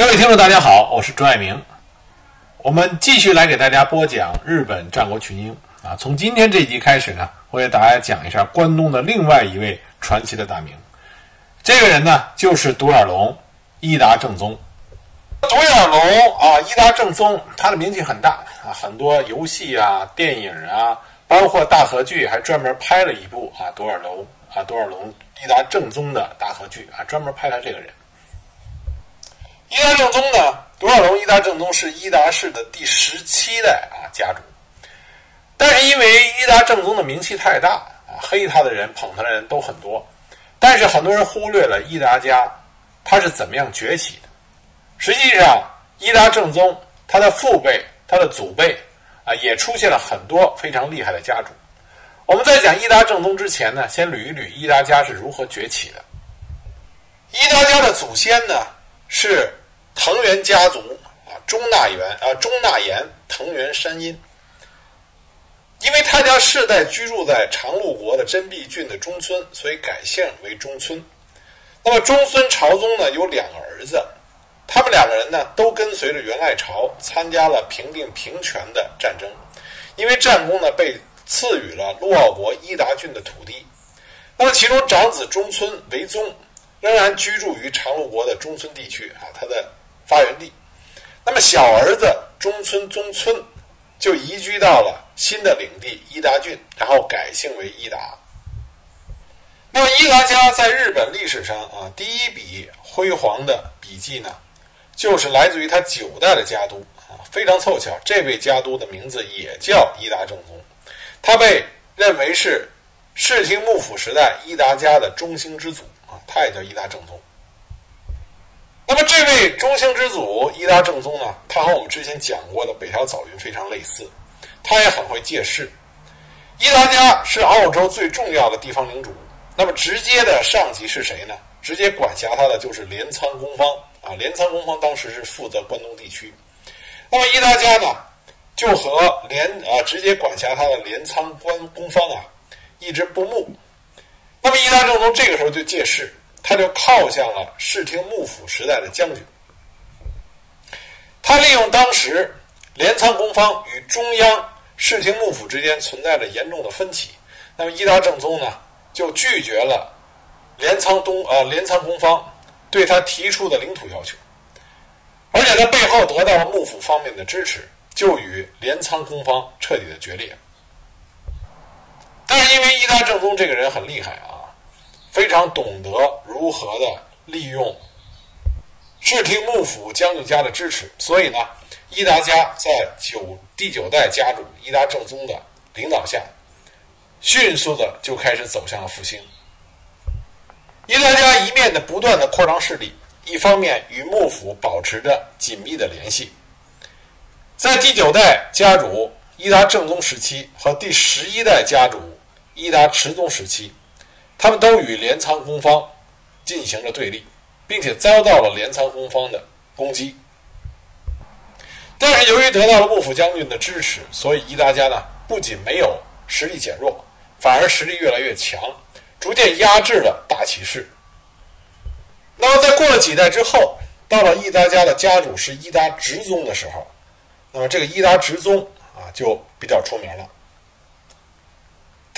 各位听众，大家好，我是朱爱明。我们继续来给大家播讲日本战国群英啊。从今天这集开始呢，我给大家讲一下关东的另外一位传奇的大名。这个人呢，就是独眼龙伊达正宗。独眼龙啊，伊达正宗，他的名气很大啊，很多游戏啊、电影啊，包括大河剧，还专门拍了一部啊独眼龙啊独眼龙伊达正宗的大河剧啊，专门拍他这个人。伊达正宗呢，独眼龙伊达正宗是伊达氏的第十七代啊家主，但是因为伊达正宗的名气太大啊，黑他的人、捧他的人都很多，但是很多人忽略了伊达家他是怎么样崛起的。实际上，伊达正宗他的父辈、他的祖辈啊，也出现了很多非常厉害的家主。我们在讲伊达正宗之前呢，先捋一捋伊达家是如何崛起的。伊达家的祖先呢是藤原家族啊，中纳元啊，中纳言藤原山阴。因为他家世代居住在长鹿国的真壁郡的中村，所以改姓为中村。那么中村朝宗呢有两个儿子。他们两个人呢，都跟随着元赖朝参加了平定平泉的战争，因为战功呢被赐予了陆奥国伊达郡的土地。那么其中长子中村为宗仍然居住于长鹿国的中村地区啊，他的发源地。那么小儿子中村宗村就移居到了新的领地伊达郡，然后改姓为伊达。那么伊达家在日本历史上啊，第一笔辉煌的笔记呢？就是来自于他九代的家督啊，非常凑巧，这位家督的名字也叫伊达正宗，他被认为是室町幕府时代伊达家的中兴之祖啊，他也叫伊达正宗。那么这位中兴之祖伊达正宗呢，他和我们之前讲过的北条早云非常类似，他也很会借势。伊达家是澳洲最重要的地方领主，那么直接的上级是谁呢？直接管辖他的就是镰仓公方。啊，镰仓公方当时是负责关东地区，那么伊达家呢，就和镰啊直接管辖他的镰仓关公方啊一直不睦。那么伊达正宗这个时候就借势，他就靠向了室町幕府时代的将军。他利用当时镰仓公方与中央室町幕府之间存在着严重的分歧，那么伊达正宗呢就拒绝了镰仓东呃镰仓公方。对他提出的领土要求，而且在背后得到了幕府方面的支持，就与镰仓公方彻底的决裂。但是因为伊达正宗这个人很厉害啊，非常懂得如何的利用室町幕府将军家的支持，所以呢，伊达家在九第九代家主伊达正宗的领导下，迅速的就开始走向了复兴。伊达家一面的不断的扩张势力，一方面与幕府保持着紧密的联系。在第九代家主伊达正宗时期和第十一代家主伊达持宗时期，他们都与镰仓公方进行了对立，并且遭到了镰仓公方的攻击。但是由于得到了幕府将军的支持，所以伊达家呢不仅没有实力减弱，反而实力越来越强。逐渐压制了大骑士。那么，在过了几代之后，到了伊达家的家主是伊达直宗的时候，那么这个伊达直宗啊就比较出名了。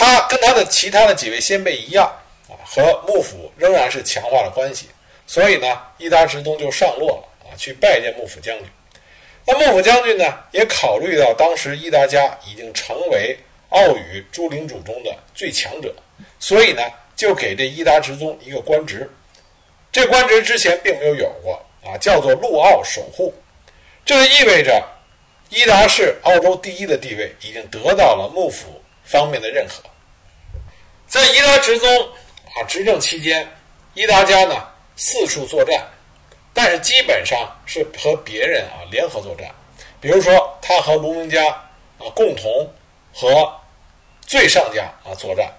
他跟他的其他的几位先辈一样啊，和幕府仍然是强化了关系。所以呢，伊达直宗就上洛了啊，去拜见幕府将军。那幕府将军呢，也考虑到当时伊达家已经成为奥羽诸领主中的最强者。所以呢，就给这伊达直宗一个官职，这官职之前并没有有过啊，叫做陆奥守护，这就意味着伊达是澳洲第一的地位已经得到了幕府方面的认可。在伊达直宗啊执政期间，伊达家呢四处作战，但是基本上是和别人啊联合作战，比如说他和卢明家啊共同和最上家啊作战。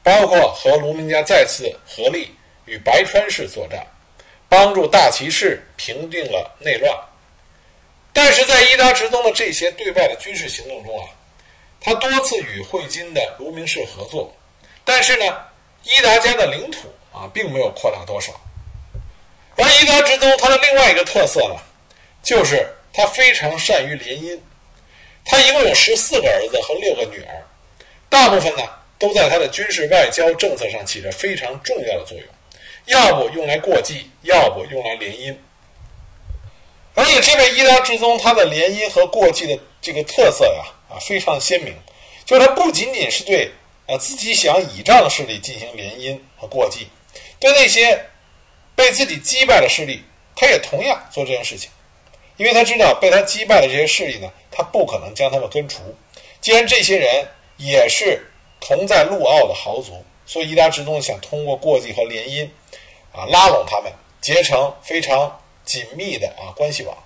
包括和卢明家再次合力与白川氏作战，帮助大骑士平定了内乱。但是在伊达直宗的这些对外的军事行动中啊，他多次与会津的卢明氏合作，但是呢，伊达家的领土啊并没有扩大多少。而伊达之宗他的另外一个特色呢，就是他非常善于联姻。他一共有十四个儿子和六个女儿，大部分呢都在他的军事外交政策上起着非常重要的作用，要不用来过继，要不用来联姻。而且这位伊达之宗他的联姻和过继的这个特色呀，啊啊非常鲜明，就是他不仅仅是对啊自己想倚仗的势力进行联姻和过继，对那些。被自己击败的势力，他也同样做这件事情，因为他知道被他击败的这些势力呢，他不可能将他们根除。既然这些人也是同在陆奥的豪族，所以伊达直宗想通过过继和联姻，啊，拉拢他们，结成非常紧密的啊关系网。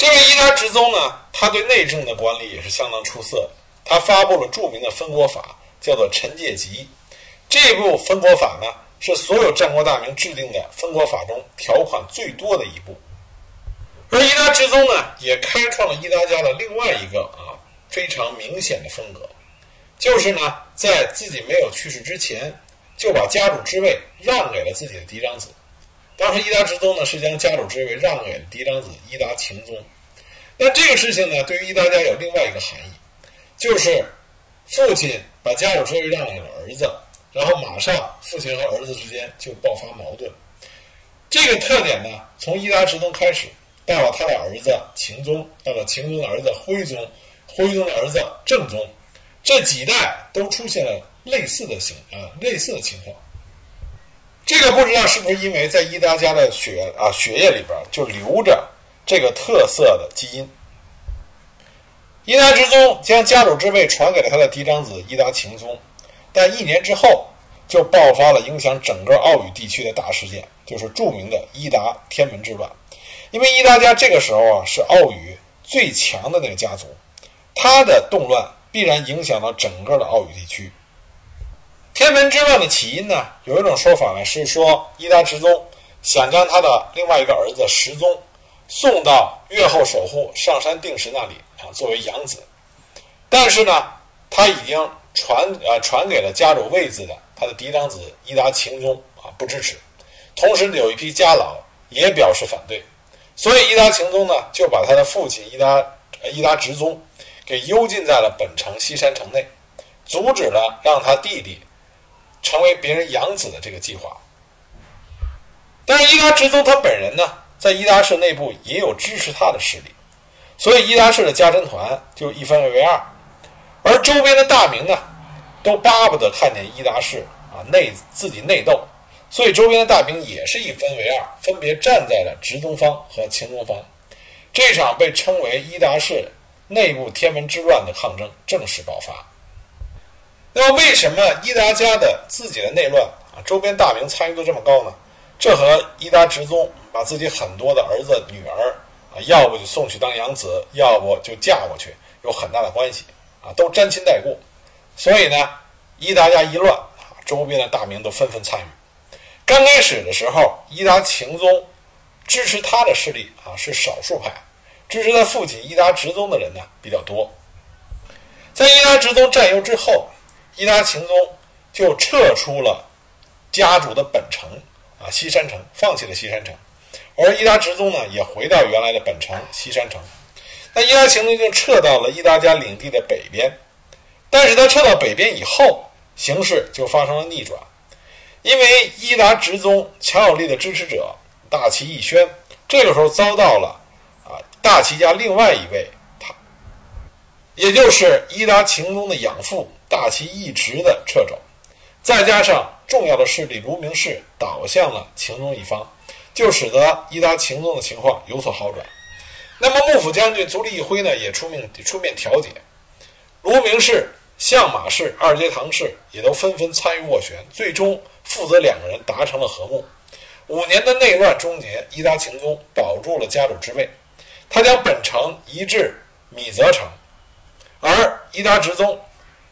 这位伊达直宗呢，他对内政的管理也是相当出色。他发布了著名的分国法，叫做《陈介集》。这部分国法呢。是所有战国大名制定的分国法中条款最多的一部，而伊达之宗呢，也开创了伊达家的另外一个啊非常明显的风格，就是呢，在自己没有去世之前，就把家主之位让给了自己的嫡长子。当时伊达之宗呢，是将家主之位让给了嫡长子伊达晴宗。那这个事情呢，对于伊达家有另外一个含义，就是父亲把家主之位让给了儿子。然后马上，父亲和儿子之间就爆发矛盾。这个特点呢，从伊达直宗开始，到了他的儿子秦宗，到了秦宗的儿子徽宗，徽宗的儿子正宗，这几代都出现了类似的形啊，类似的情况。这个不知道是不是因为在伊达家的血啊血液里边就流着这个特色的基因。伊达之宗将家主之位传给了他的嫡长子伊达晴宗。但一年之后，就爆发了影响整个奥羽地区的大事件，就是著名的伊达天门之乱。因为伊达家这个时候啊是奥羽最强的那个家族，他的动乱必然影响到整个的奥羽地区。天门之乱的起因呢，有一种说法呢是说伊达直宗想将他的另外一个儿子石宗送到越后守护上山定时那里啊作为养子，但是呢他已经。传啊传给了家主位子的他的嫡长子伊达晴宗啊不支持，同时有一批家老也表示反对，所以伊达晴宗呢就把他的父亲伊达伊达直宗给幽禁在了本城西山城内，阻止了让他弟弟成为别人养子的这个计划。但是伊达直宗他本人呢在伊达氏内部也有支持他的势力，所以伊达氏的家臣团就一分为二。而周边的大名呢，都巴不得看见伊达氏啊内自己内斗，所以周边的大名也是一分为二，分别站在了直宗方和秦宗方。这场被称为伊达氏内部天门之乱的抗争正式爆发。那么，为什么伊达家的自己的内乱啊，周边大名参与度这么高呢？这和伊达直宗把自己很多的儿子女儿啊，要不就送去当养子，要不就嫁过去，有很大的关系。啊，都沾亲带故，所以呢，伊达家一乱啊，周边的大名都纷纷参与。刚开始的时候，伊达晴宗支持他的势力啊是少数派，支持他父亲伊达直宗的人呢比较多。在伊达直宗占优之后，伊达晴宗就撤出了家主的本城啊西山城，放弃了西山城，而伊达直宗呢也回到原来的本城西山城。那伊达晴宗就撤到了伊达家领地的北边，但是他撤到北边以后，形势就发生了逆转，因为伊达直宗强有力的支持者大齐义宣，这个时候遭到了啊大齐家另外一位他，也就是伊达晴宗的养父大旗一直的掣肘，再加上重要的势力卢明氏倒向了晴宗一方，就使得伊达晴宗的情况有所好转。那么幕府将军足利义辉呢，也出面出面调解，卢明氏、相马氏、二阶堂氏也都纷纷参与斡旋，最终负责两个人达成了和睦。五年的内乱终结，伊达晴宗保住了家主之位，他将本城移至米泽城，而伊达直宗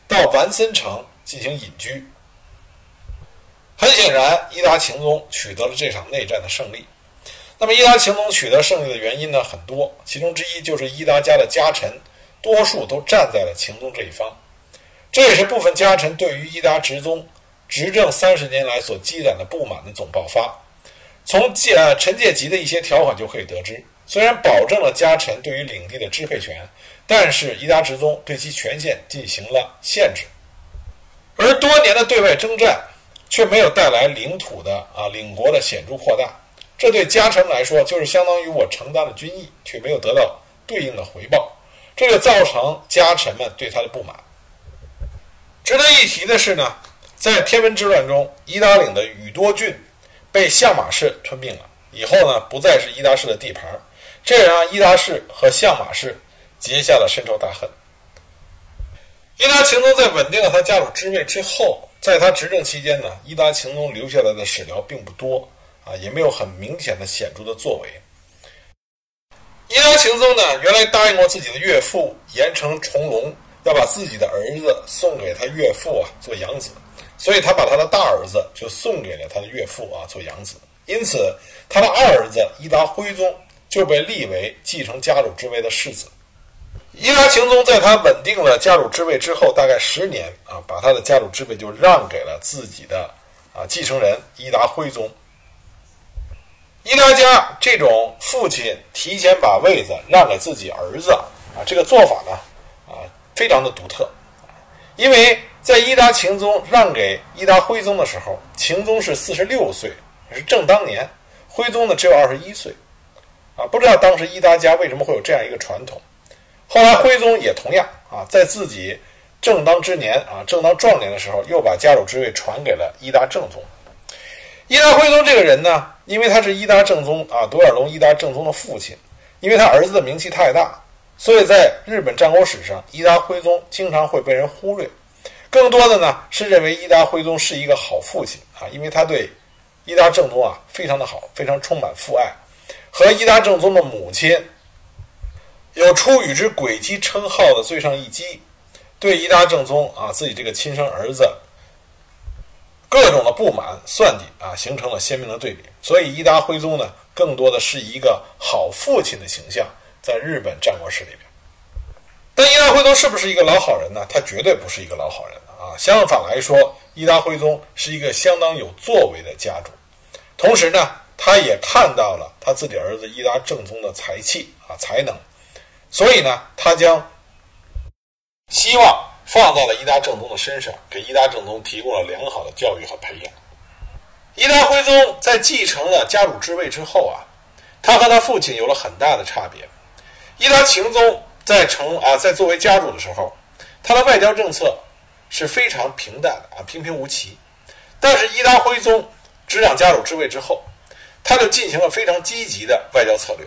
到丸森城进行隐居。很显然，伊达晴宗取得了这场内战的胜利。那么伊达晴宗取得胜利的原因呢很多，其中之一就是伊达家的家臣多数都站在了晴宗这一方，这也是部分家臣对于伊达直宗执政三十年来所积攒的不满的总爆发。从介陈介吉的一些条款就可以得知，虽然保证了家臣对于领地的支配权，但是伊达直宗对其权限进行了限制，而多年的对外征战却没有带来领土的啊领国的显著扩大，这对家臣来说就是相当于我承担了军役，却没有得到对应的回报，这就造成家臣们对他的不满。值得一提的是呢，在天文之乱中，伊达领的宇多郡。被相马氏吞并了以后呢，不再是伊达氏的地盘，这也让伊达氏和相马氏结下了深仇大恨。伊达晴宗在稳定了他家主之位之后，在他执政期间呢，伊达晴宗留下来的史料并不多啊，也没有很明显的显著的作为。伊达晴宗呢，原来答应过自己的岳父严城重隆，要把自己的儿子送给他岳父啊做养子。所以他把他的大儿子就送给了他的岳父啊做养子，因此他的二儿子伊达徽宗就被立为继承家主之位的世子。伊达晴宗在他稳定了家主之位之后，大概十年啊，把他的家主之位就让给了自己的啊继承人伊达徽宗。伊达家这种父亲提前把位子让给自己儿子啊，这个做法呢啊非常的独特，因为。在伊达晴宗让给伊达徽宗的时候，晴宗是四十六岁，是正当年；徽宗呢只有二十一岁。啊，不知道当时伊达家为什么会有这样一个传统。后来徽宗也同样啊，在自己正当之年啊，正当壮年的时候，又把家主之位传给了伊达正宗。伊达徽宗这个人呢，因为他是伊达正宗啊，独眼龙伊达正宗的父亲，因为他儿子的名气太大，所以在日本战国史上，伊达徽宗经常会被人忽略。更多的呢是认为伊达徽宗是一个好父亲啊，因为他对伊达正宗啊非常的好，非常充满父爱。和伊达正宗的母亲有出与之诡姬称号的最上一姬，对伊达正宗啊自己这个亲生儿子各种的不满算计啊，形成了鲜明的对比。所以伊达徽宗呢，更多的是一个好父亲的形象，在日本战国史里边。但伊达徽宗是不是一个老好人呢？他绝对不是一个老好人啊！相反来说，伊达徽宗是一个相当有作为的家主。同时呢，他也看到了他自己儿子伊达正宗的才气啊才能，所以呢，他将希望放在了伊达正宗的身上，给伊达正宗提供了良好的教育和培养。伊达徽宗在继承了家主之位之后啊，他和他父亲有了很大的差别。伊达晴宗。在成啊，在作为家主的时候，他的外交政策是非常平淡的啊，平平无奇。但是伊达徽宗执掌家主之位之后，他就进行了非常积极的外交策略。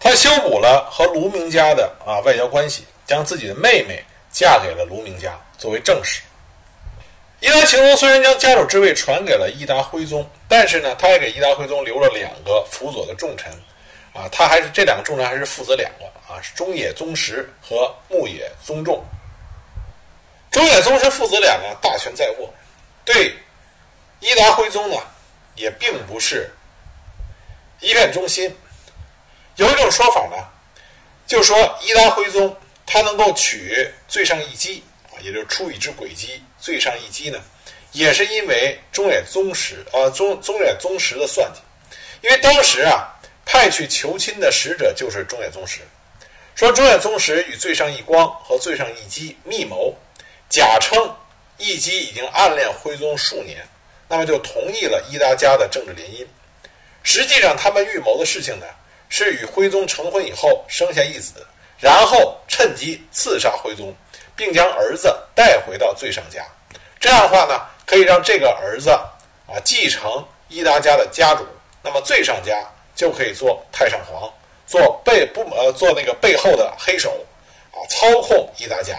他修补了和卢明家的啊外交关系，将自己的妹妹嫁给了卢明家作为正室。伊达晴宗虽然将家主之位传给了伊达徽宗，但是呢，他也给伊达徽宗留了两个辅佐的重臣。啊，他还是这两个重臣还是父子两个啊，是中野宗实和木野宗重。中野宗实父子两个大权在握，对伊达徽宗呢也并不是一片忠心。有一种说法呢，就说伊达徽宗他能够取最上一击啊，也就是出一只鬼击最上一击呢，也是因为中野宗实啊中中野宗实的算计，因为当时啊。派去求亲的使者就是中野宗实，说中野宗实与最上一光和最上一击密谋，假称义基已经暗恋徽宗数年，那么就同意了伊达家的政治联姻。实际上，他们预谋的事情呢，是与徽宗成婚以后生下一子，然后趁机刺杀徽宗，并将儿子带回到最上家。这样的话呢，可以让这个儿子啊继承伊达家的家主，那么最上家。就可以做太上皇，做背不呃做那个背后的黑手，啊，操控伊达家。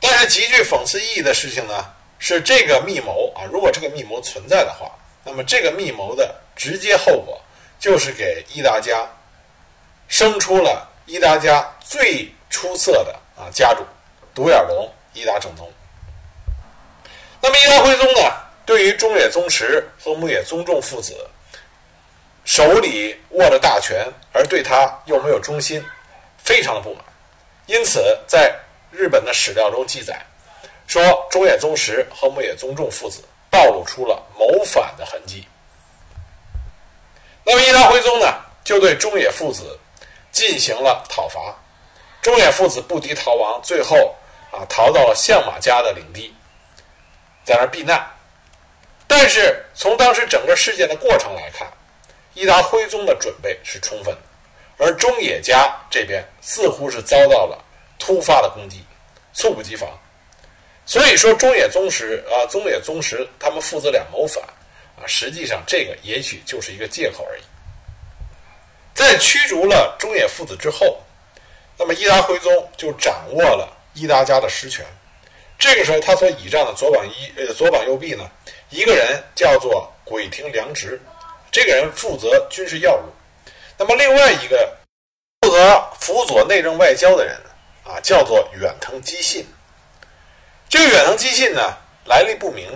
但是极具讽刺意义的事情呢，是这个密谋啊，如果这个密谋存在的话，那么这个密谋的直接后果就是给伊达家生出了伊达家最出色的啊家主独眼龙伊达正宗。那么伊达徽宗呢，对于中野宗实和木野宗重父子。手里握着大权，而对他又没有忠心，非常的不满。因此，在日本的史料中记载，说中野宗实和木野宗重父子暴露出了谋反的痕迹。那么伊达徽宗呢，就对中野父子进行了讨伐。中野父子不敌逃亡，最后啊逃到了相马家的领地，在那儿避难。但是从当时整个事件的过程来看，伊达徽宗的准备是充分的，而中野家这边似乎是遭到了突发的攻击，猝不及防。所以说，中野宗实啊，中野宗实他们父子俩谋反啊，实际上这个也许就是一个借口而已。在驱逐了中野父子之后。那么伊达徽宗就掌握了伊达家的实权。这个时候，他所倚仗的左膀一呃左膀右臂呢，一个人叫做鬼庭良直，这个人负责军事要务。那么另外一个负责辅佐内政外交的人啊，叫做远藤基信。这个远藤基信呢，来历不明。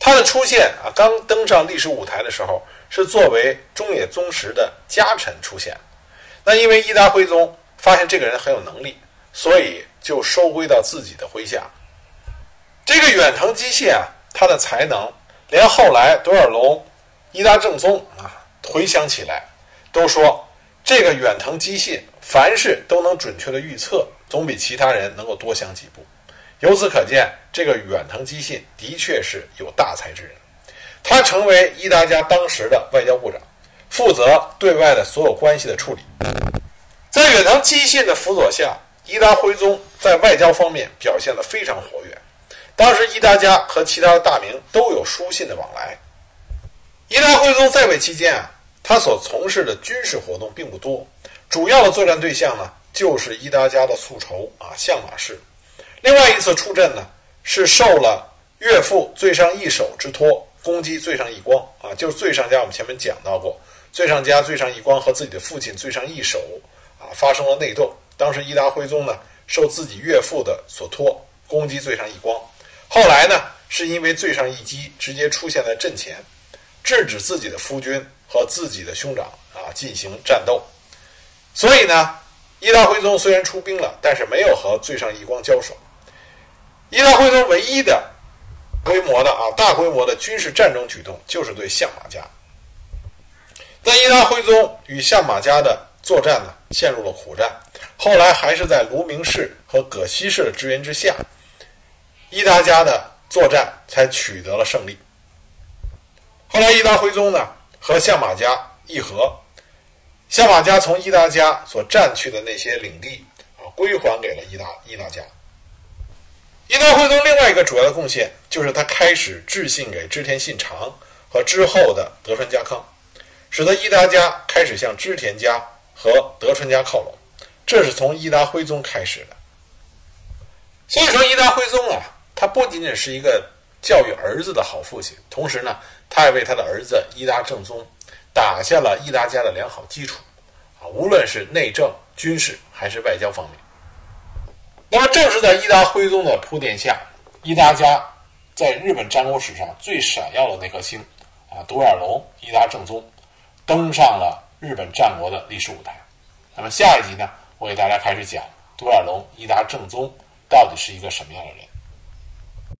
他的出现啊，刚登上历史舞台的时候，是作为中野宗实的家臣出现。那因为伊达徽宗。发现这个人很有能力，所以就收归到自己的麾下。这个远藤机械啊，他的才能，连后来多尔隆、伊达正宗啊，回想起来，都说这个远藤机械凡事都能准确的预测，总比其他人能够多想几步。由此可见，这个远藤基信的确是有大才之人。他成为伊达家当时的外交部长，负责对外的所有关系的处理。在远藤基信的辅佐下，伊达徽宗在外交方面表现得非常活跃。当时伊达家和其他的大名都有书信的往来。伊达徽宗在位期间啊，他所从事的军事活动并不多，主要的作战对象呢就是伊达家的宿仇啊相马氏。另外一次出阵呢，是受了岳父最上义守之托，攻击最上义光啊，就是最上家。我们前面讲到过，最上家最上义光和自己的父亲最上义守。啊，发生了内斗。当时伊达徽宗呢，受自己岳父的所托，攻击最上义光。后来呢，是因为最上义击直接出现在阵前，制止自己的夫君和自己的兄长啊进行战斗。所以呢，伊达徽宗虽然出兵了，但是没有和最上义光交手。伊达徽宗唯一的规模的啊大规模的军事战争举动，就是对相马家。但伊达徽宗与相马家的。作战呢，陷入了苦战。后来还是在卢明氏和葛西氏的支援之下，伊达家的作战才取得了胜利。后来伊达徽宗呢和相马家议和，相马家从伊达家所占去的那些领地啊归还给了伊达伊达家。伊达徽宗另外一个主要的贡献就是他开始致信给织田信长和之后的德川家康，使得伊达家开始向织田家。和德川家靠拢，这是从伊达徽宗开始的。所以说，伊达徽宗啊，他不仅仅是一个教育儿子的好父亲，同时呢，他也为他的儿子伊达正宗打下了伊达家的良好基础啊，无论是内政、军事还是外交方面。那么，正是在伊达徽宗的铺垫下，伊达家在日本战国史上最闪耀的那颗星啊，独眼龙伊达正宗登上了。日本战国的历史舞台。那么下一集呢，我给大家开始讲独眼龙伊达正宗到底是一个什么样的人。